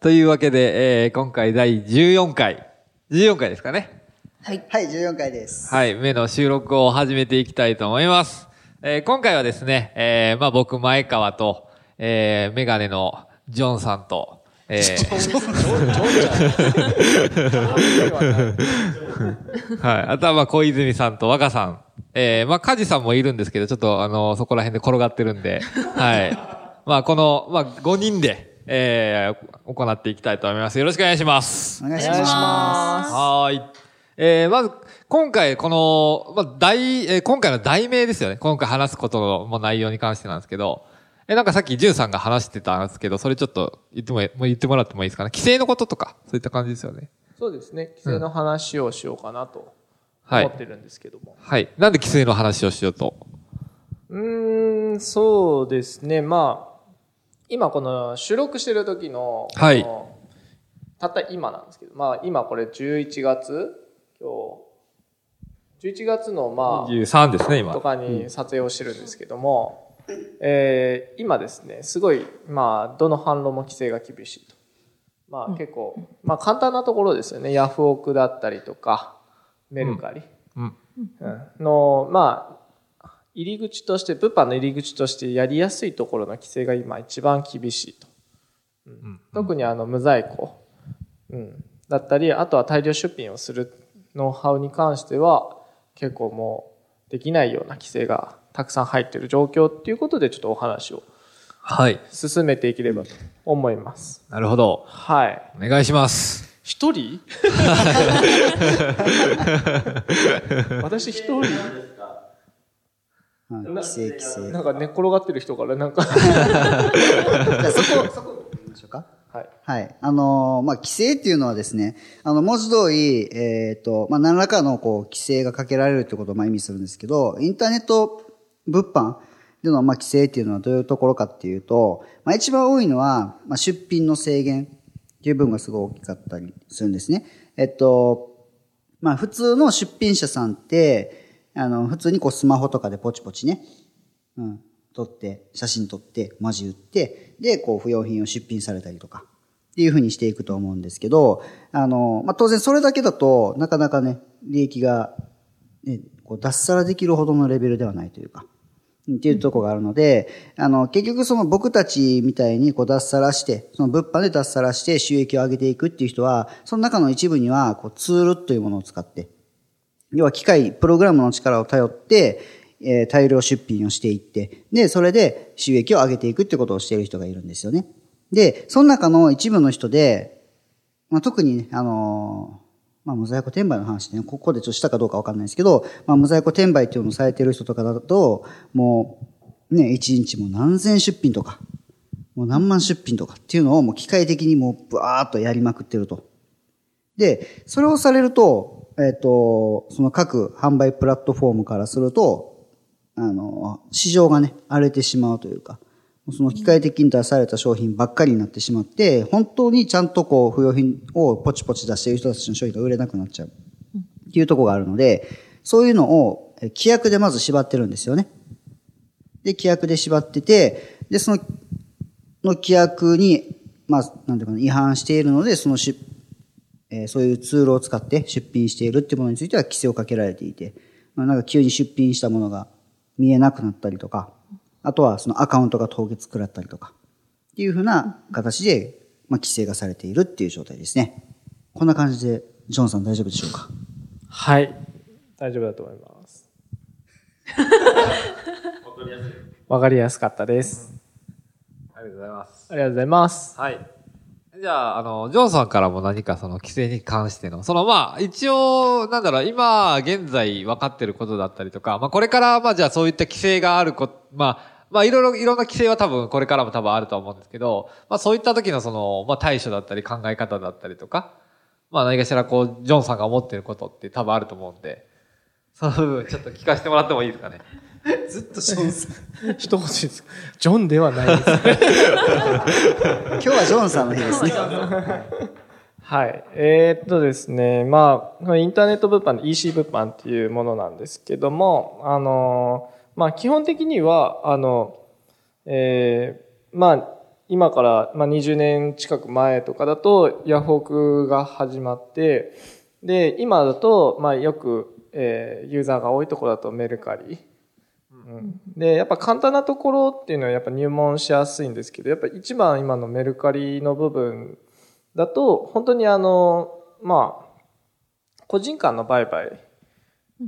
というわけで、えー、今回第14回。14回ですかね。はいはい、14回です。はい。目の収録を始めていきたいと思います。えー、今回はですね、えー、まあ僕、前川と、えー、メガネのジョンさんと、えー、はい。あとは、まあ、小泉さんと若さん。えー、まあ、梶さんもいるんですけど、ちょっと、あの、そこら辺で転がってるんで、はい。まあ、この、まあ、5人で、えー、行っていきたいと思います。よろしくお願いします。お願いします。はーい。えー、まず、今回、この、まあ、題、えー今回の題名ですよね。今回話すことの内容に関してなんですけど、え、なんかさっき、ジュンさんが話してたんですけど、それちょっと言っても、もう言ってもらってもいいですかね？規制のこととか、そういった感じですよね。そうですね。規制の話をしようかなとはい思ってるんですけども。はい。なんで規制の話をしようと？うーん、そうですね。まあ、今この収録してる時の、はいたった今なんですけど、まあ今これ11月、今日、11月のまあ、23ですね、今。とかに撮影をしてるんですけども、えー今ですね、すごい、まあ、どの反論も規制が厳しいと。まあ結構、まあ簡単なところですよね。ヤフオクだったりとか、メルカリ。うん。うんの、まあ、入り口として、物販の入り口としてやりやすいところの規制が今一番厳しいと。うん特にあの無在庫、うん、だったり、あとは大量出品をするノウハウに関しては、結構もうできないような規制がたくさん入っている状況っていうことでちょっとお話をはい。進めていければと思います。なるほど。はい。お願いします。一人？私一人？はい規制規制。なんか寝っ転がってる人からなんか、じゃあそこ、そこ、行きましょうか。はい。はい。あのーまあ、規制っていうのはですね、あの、文字通り、えっ、と、まあ、何らかの、こう、規制がかけられるってことを、まあ、意味するんですけど、インターネット物販での、まあ、規制っていうのはどういうところかっていうと、まあ、一番多いのは、まあ、出品の制限っていう部分がすごい大きかったりするんですね。えっと、まあ、普通の出品者さんって、あの、普通にこう、スマホとかでポチポチね、うん、撮って、写真撮って、文字打って、で、こう、不要品を出品されたりとか、っていうふうにしていくと思うんですけど、あの、まあ、当然それだけだとなかなかね、利益が、ね、こう脱サラできるほどのレベルではないというか、っていうとこがあるので、あの、結局その僕たちみたいにこう脱サラして、その物販で脱サラして収益を上げていくっていう人は、その中の一部にはこうツールというものを使って、要は機械、プログラムの力を頼って、えー大量出品をしていって、で、それで収益を上げていくってことをしている人がいるんですよね。で、その中の一部の人で、まあ、特にね、あのまあ、無在庫転売の話ね、ここでちょっとしたかどうかわかんないですけど、まあ、無在庫転売っていうのをされている人とかだと、もう、ね、一日も何千出品とか、もう何万出品とかっていうのをもう機械的にもうブワーっとやりまくってると。で、それをされると、えっ、と、その各販売プラットフォームからすると、あの、市場がね、荒れてしまうというか、その機械的に出された商品ばっかりになってしまって、本当にちゃんとこう、不要品をポチポチ出している人たちの商品が売れなくなっちゃう。っていうところがあるので、そういうのを規約でまず縛ってるんですよね。で、規約で縛ってて、で、その、の規約に、まあ、なんていうかな、違反しているので、そのし、えーそういうツールを使って出品しているっていうものについては規制をかけられていて、まあ、なんか急に出品したものが見えなくなったりとか、あとはそのアカウントが凍結食らったりとか、っていうふうな形で、まあ、規制がされているっていう状態ですね。こんな感じで、ジョンさん大丈夫でしょうか？はい。大丈夫だと思います。わかりやすかったです。ありがとうございます。ありがとうございます。はい。じゃあ、あの、ジョンさんからも何かその規制に関しての、そのまあ、一応、なんだろう、今、現在分かってることだったりとか、まあこれから、まあじゃあそういった規制があるこ、まあまあいろいろ、いろんな規制は多分これからも多分あると思うんですけど、まあそういった時のその、まあ対処だったり考え方だったりとか、まあ何かしらこう、ジョンさんが思ってることって多分あると思うんで、その部分ちょっと聞かせてもらってもいいですかね？ずっとショーンさん。一文字です。ジョンではないです。今日はジョンさんの日ですね。はい。えーっとですね、まあ、インターネット物販、EC 物販っていうものなんですけども、あの、まあ、基本的には、あの、えーまあ、今から、まあ、20年近く前とかだと、ヤフオクが始まって、で、今だと、まあ、よく、えーユーザーが多いところだとメルカリ。うんで、やっぱ簡単なところっていうのはやっぱ入門しやすいんですけど、やっぱ一番今のメルカリの部分だと、本当にあの、まあ、個人間の売買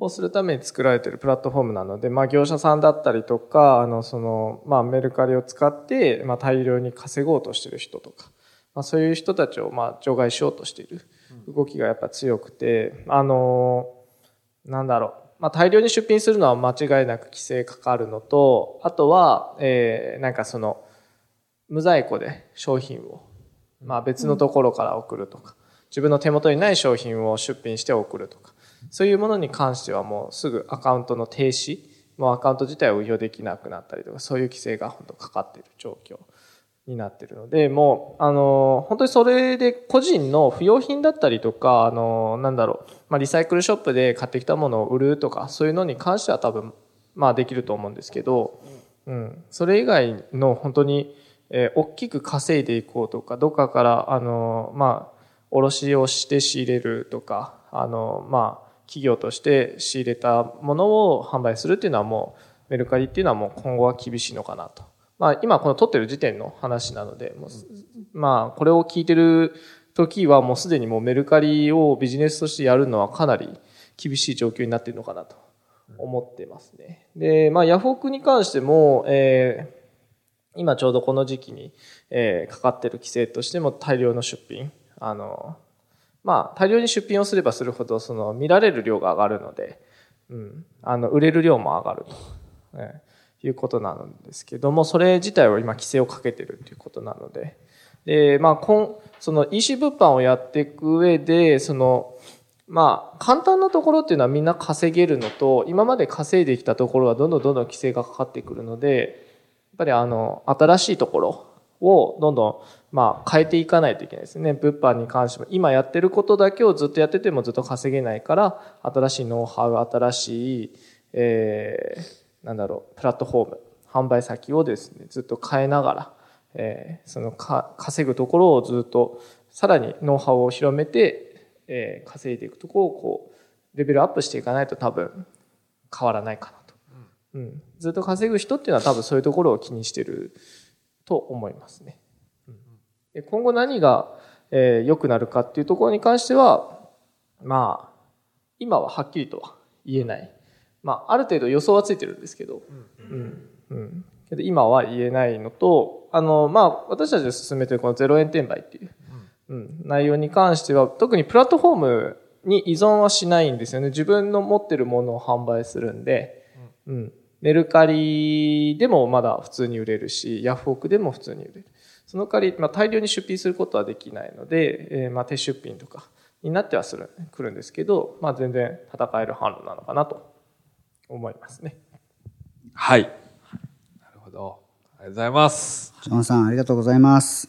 をするために作られているプラットフォームなので、まあ業者さんだったりとか、あの、その、まあメルカリを使って、まあ大量に稼ごうとしている人とか、まあそういう人たちをまあ除外しようとしている動きがやっぱ強くて、あの、なんだろう。まあ大量に出品するのは間違いなく規制かかるのと、あとは、えー、なんかその、無在庫で商品を、まあ別のところから送るとか、自分の手元にない商品を出品して送るとか、そういうものに関してはもうすぐアカウントの停止、もうアカウント自体を運用できなくなったりとか、そういう規制が本当かかっている状況。になってるので、もう、あの、本当にそれで個人の不要品だったりとか、あの、なんだろう、まあリサイクルショップで買ってきたものを売るとか、そういうのに関しては多分、まあできると思うんですけど、うん、それ以外の本当に、えー大きく稼いでいこうとか、どっかから、あの、まあ、卸をして仕入れるとか、あの、まあ、企業として仕入れたものを販売するっていうのはもう、メルカリっていうのはもう今後は厳しいのかなと。まあ、今この撮ってる時点の話なので、まあ、これを聞いてる時はもうすでにもうメルカリをビジネスとしてやるのはかなり厳しい状況になっているのかなと思ってますね。で、まあ、ヤフオクに関しても、えー今ちょうどこの時期に、えーかかってる規制としても大量の出品。あの、まあ、大量に出品をすればするほど、その、見られる量が上がるので、うん、あの、売れる量も上がると、えーいうことなんですけども、それ自体は今規制をかけてるということなので、で、まあ、こん、その EC 物販をやっていく上で、その、まあ、簡単なところっていうのはみんな稼げるのと、今まで稼いできたところはどんどんどんどん規制がかかってくるので、やっぱりあの、新しいところをどんどん、まあ、変えていかないといけないですね。物販に関しても、今やってることだけをずっとやっててもずっと稼げないから、新しいノウハウ、新しい、えー、なんだろう、プラットフォーム、販売先をですね、ずっと変えながら、えーそのか、稼ぐところをずっと、さらにノウハウを広めて、えー稼いでいくところをこう、レベルアップしていかないと多分変わらないかなと。うん、ずっと稼ぐ人っていうのは多分そういうところを気にしてると思いますね。うんで今後何が、えー良くなるかっていうところに関しては、まあ、今ははっきりとは言えない。まあ、ある程度予想はついてるんですけど、うん。うん。けど今は言えないのと、あの、まあ、私たちで進めてるこの0円転売っていう、うん、内容に関しては、特にプラットフォームに依存はしないんですよね。自分の持ってるものを販売するんで、うん。メルカリでもまだ普通に売れるし、ヤフオクでも普通に売れる。その代わり、まあ、大量に出品することはできないので、えーまあ、手出品とかになってはする、来るんですけど、まあ、全然戦える販路なのかなと思いますね。はい。なるほど。ありがとうございます。ジョンさん、ありがとうございます。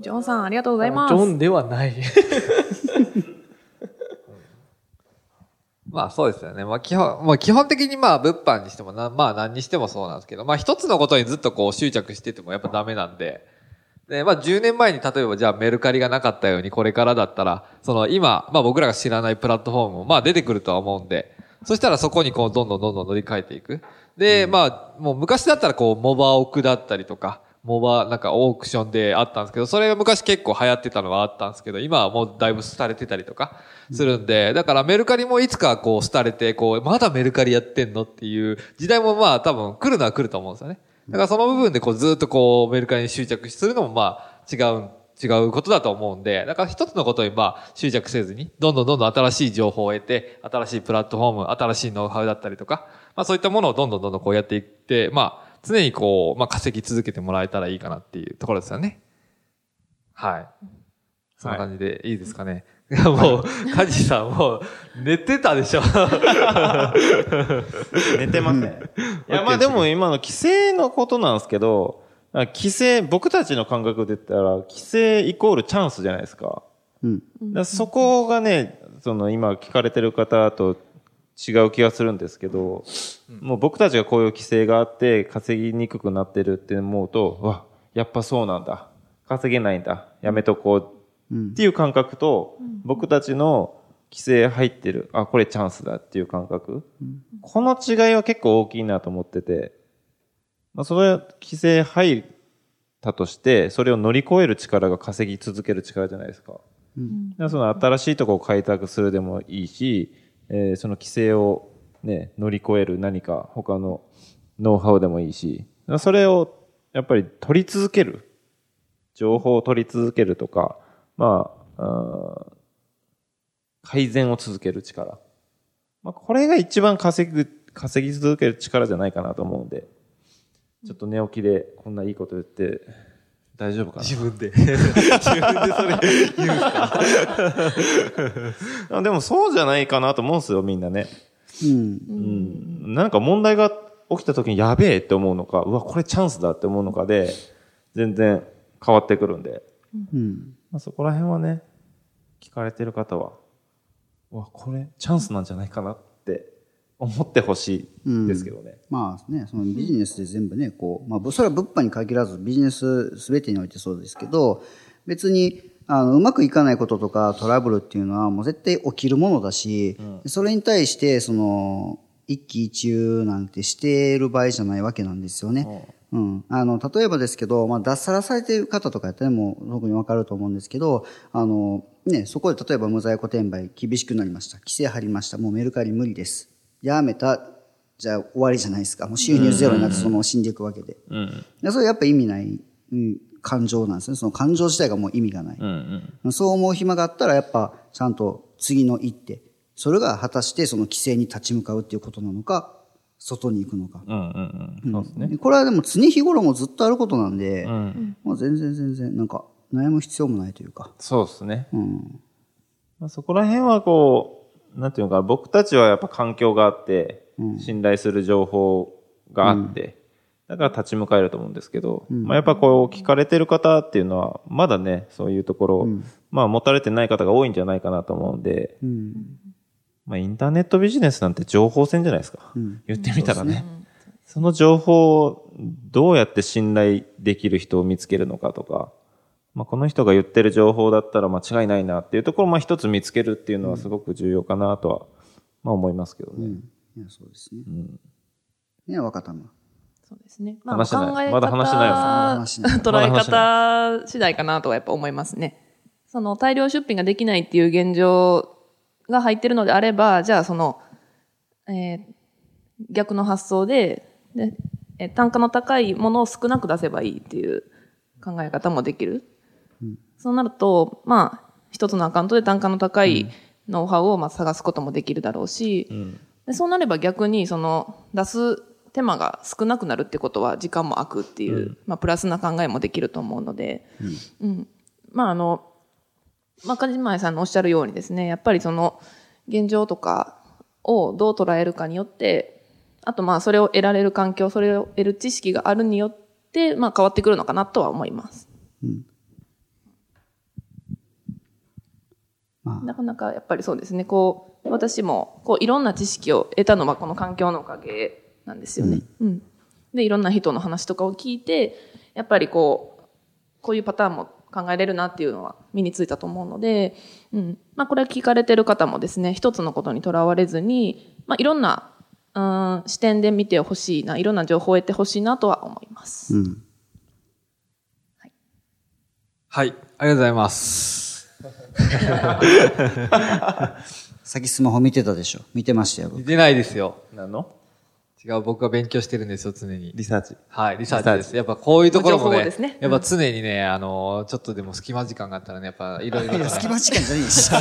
ジョンさん、ありがとうございます。ジョンではない。まあそうですよね。まあ基本、まあ基本的にまあ物販にしてもな、まあ何にしてもそうなんですけど、まあ一つのことにずっとこう執着しててもやっぱダメなんで、で、まあ10年前に例えばじゃあメルカリがなかったようにこれからだったら、その今、まあ僕らが知らないプラットフォームもまあ出てくるとは思うんで、そしたらそこにこうどんどんどんどん乗り換えていく。で、まあもう昔だったらこうモバオクだったりとか、モバなんかオークションであったんですけど、それが昔結構流行ってたのはあったんですけど、今はもうだいぶ廃れてたりとかするんで、だからメルカリもいつかこう廃れて、こう、まだメルカリやってんのっていう時代もまあ多分来るのは来ると思うんですよね。だからその部分でこうずっとこうメルカリに執着するのもまあ違う、違うことだと思うんで、だから一つのことにまあ執着せずに、どんどんどんどん新しい情報を得て、新しいプラットフォーム、新しいノウハウだったりとか、まあそういったものをどんどんどんどんこうやっていって、まあ常にこう、まあ、稼ぎ続けてもらえたらいいかなっていうところですよね。はい。そんな感じでいいですかね。いや、もう、カジさんもう、寝てたでしょ。寝てません。いや、まあでも今の規制のことなんですけど、規制、僕たちの感覚で言ったら、規制イコールチャンスじゃないですか。うん。だからそこがね、その今聞かれてる方と違う気がするんですけど、もう僕たちがこういう規制があって稼ぎにくくなってるって思うと、うわ、やっぱそうなんだ。稼げないんだ。やめとこう。っていう感覚と、僕たちの規制入ってる。あ、これチャンスだっていう感覚。この違いは結構大きいなと思ってて、まあ、それ規制入ったとして、それを乗り越える力が稼ぎ続ける力じゃないですか。だからその新しいところを開拓するでもいいし、えーその規制をね、乗り越える何か他のノウハウでもいいし、それをやっぱり取り続ける。情報を取り続けるとか、まあ、あー改善を続ける力。まあ、これが一番稼ぐ、稼ぎ続ける力じゃないかなと思うんで、ちょっと寝起きでこんないいこと言って大丈夫かな？自分で。自分でそれ言うんすかあ でもそうじゃないかなと思うんですよ、みんなね。うん。うん。なんか問題が起きた時にやべえって思うのか、うわ、これチャンスだって思うのかで、全然変わってくるんで。うん。まあ、そこら辺はね、聞かれてる方は、うわ、これチャンスなんじゃないかなって思ってほしいですけどね。まあね、そのビジネスで全部ね、こう、まあ、それは物販に限らずビジネス全てにおいてそうですけど、別に、あの、うまくいかないこととかトラブルっていうのはもう絶対起きるものだし、それに対して、その、一喜一憂なんてしている場合じゃないわけなんですよね。うん。あの、例えばですけど、まあ、脱サラされている方とかやったらもう特にわかると思うんですけど、あの、ね、そこで例えば無在庫転売厳しくなりました。規制張りました。もうメルカリ無理です。やめた。じゃあ終わりじゃないですか。もう収入ゼロになってそのまま死んでいくわけで。うん。でそれやっぱ意味ない、うん、感情なんですね。その感情自体がもう意味がない。うんうん。そう思う暇があったらやっぱちゃんと次の一手。それが果たしてその規制に立ち向かうっていうことなのか、外に行くのか。これはでも常日頃もずっとあることなんで、うん。まあ全然全然なんか悩む必要もないというか。そうですね。うん。まあ、そこら辺はこう、なんていうのかな、僕たちはやっぱ環境があって、信頼する情報があって、だから立ち向かえると思うんですけど、まあ、やっぱこう聞かれてる方っていうのは、まだね、そういうところ、まあ持たれてない方が多いんじゃないかなと思うんで、うん。まあインターネットビジネスなんて情報戦じゃないですか。言ってみたらね。その情報をどうやって信頼できる人を見つけるのかとか、まあ、この人が言ってる情報だったら間違いないなっていうところをまあ一つ見つけるっていうのはすごく重要かなとは、まあ思いますけどね。いや、そうですね。ね若玉。そうですね。話してない考え方まだ話してないよ話してない捉え方次第かなとはやっぱ思いますね。その大量出品ができないっていう現状が入ってるのであれば、じゃあその、えー逆の発想で、でえー単価の高いものを少なく出せばいいっていう考え方もできる。そうなると、まあ、一つのアカウントで単価の高いノウハウをまあ探すこともできるだろうし、でそうなれば逆にその出す手間が少なくなるってことは時間も空くっていう、まあ、プラスな考えもできると思うので、うん。まああの、まあ、梶前さんのおっしゃるようにですねやっぱりその現状とかをどう捉えるかによってあとまあそれを得られる環境それを得る知識があるによって、まあ、変わってくるのかなとは思います。まあなかなかやっぱりそうですね、こう、私も、こう、いろんな知識を得たのはこの環境のおかげなんですよね。うん。で、いろんな人の話とかを聞いて、やっぱりこう、こういうパターンも考えれるなっていうのは身についたと思うので、うん。まあ、これ聞かれてる方もですね、一つのことにとらわれずに、まあ、いろんな、うん、視点で見てほしいな、いろんな情報を得てほしいなとは思います。うん。はい。ありがとうございます。さっきスマホ見てたでしょ見てましたよ。見てないですよ。何の？違う、僕が勉強してるんですよ、常に。リサーチ。はい、リサーチです。やっぱこういうところもね、ねやっぱ常にね、あの、ちょっとでも隙間時間があったらね、やっぱいろいろいや、隙間時間じゃねえし。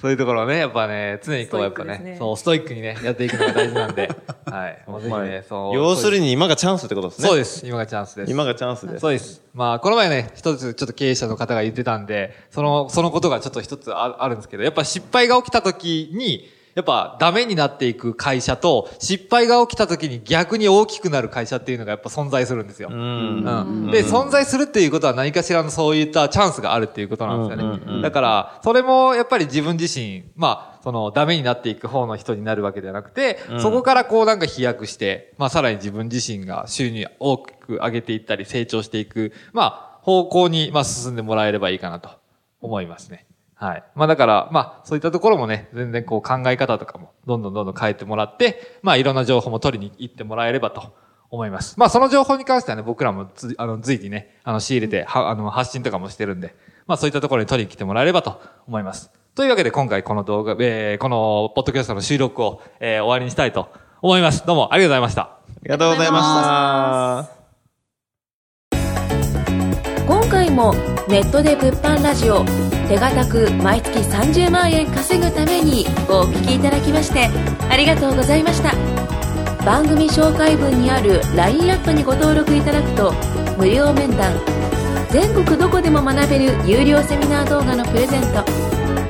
そういうところをね、やっぱね、常にこう、やっぱね、ストイックですねそう、ストイックにね、やっていくのが大事なんで、はい。もうぜひね、そう。要するに今がチャンスってことですね。そうです。今がチャンスです。今がチャンスです。そうです。まあ、この前ね、一つちょっと経営者の方が言ってたんで、その、そのことがちょっと一つああるんですけど、やっぱ失敗が起きた時に、やっぱダメになっていく会社と、失敗が起きた時に逆に大きくなる会社っていうのがやっぱ存在するんですよ。うん。うんで、存在するっていうことは何かしらのそういったチャンスがあるっていうことなんですよね。うんうんうんだから、それもやっぱり自分自身、まあ、そのダメになっていく方の人になるわけではなくて、そこからこうなんか飛躍して、まあさらに自分自身が収入を大きく上げていったり成長していく、まあ、方向に、まあ進んでもらえればいいかなと思いますね。はい。まあだから、まあそういったところもね、全然こう考え方とかもどんどんどんどん変えてもらって、まあいろんな情報も取りに行ってもらえればと思います。まあその情報に関してはね、僕らもつ、あの、随時ね、あの、仕入れて、は、あの、発信とかもしてるんで、まあそういったところに取りに来てもらえればと思います。というわけで今回この動画、えー、この、ポッドキャストの収録を、えー、終わりにしたいと思います。どうもありがとうございました。ありがとうございました。もネットで物販ラジオ手堅く毎月30万円稼ぐためにお聞きいただきましてありがとうございました。番組紹介文にある LINE アットにご登録いただくと無料面談全国どこでも学べる有料セミナー動画のプレゼント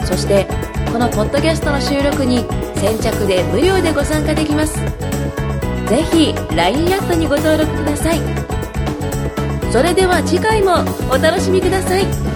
そしてこのポッドキャストの収録に先着で無料でご参加できます。ぜひ LINE アットにご登録ください。それでは次回もお楽しみください。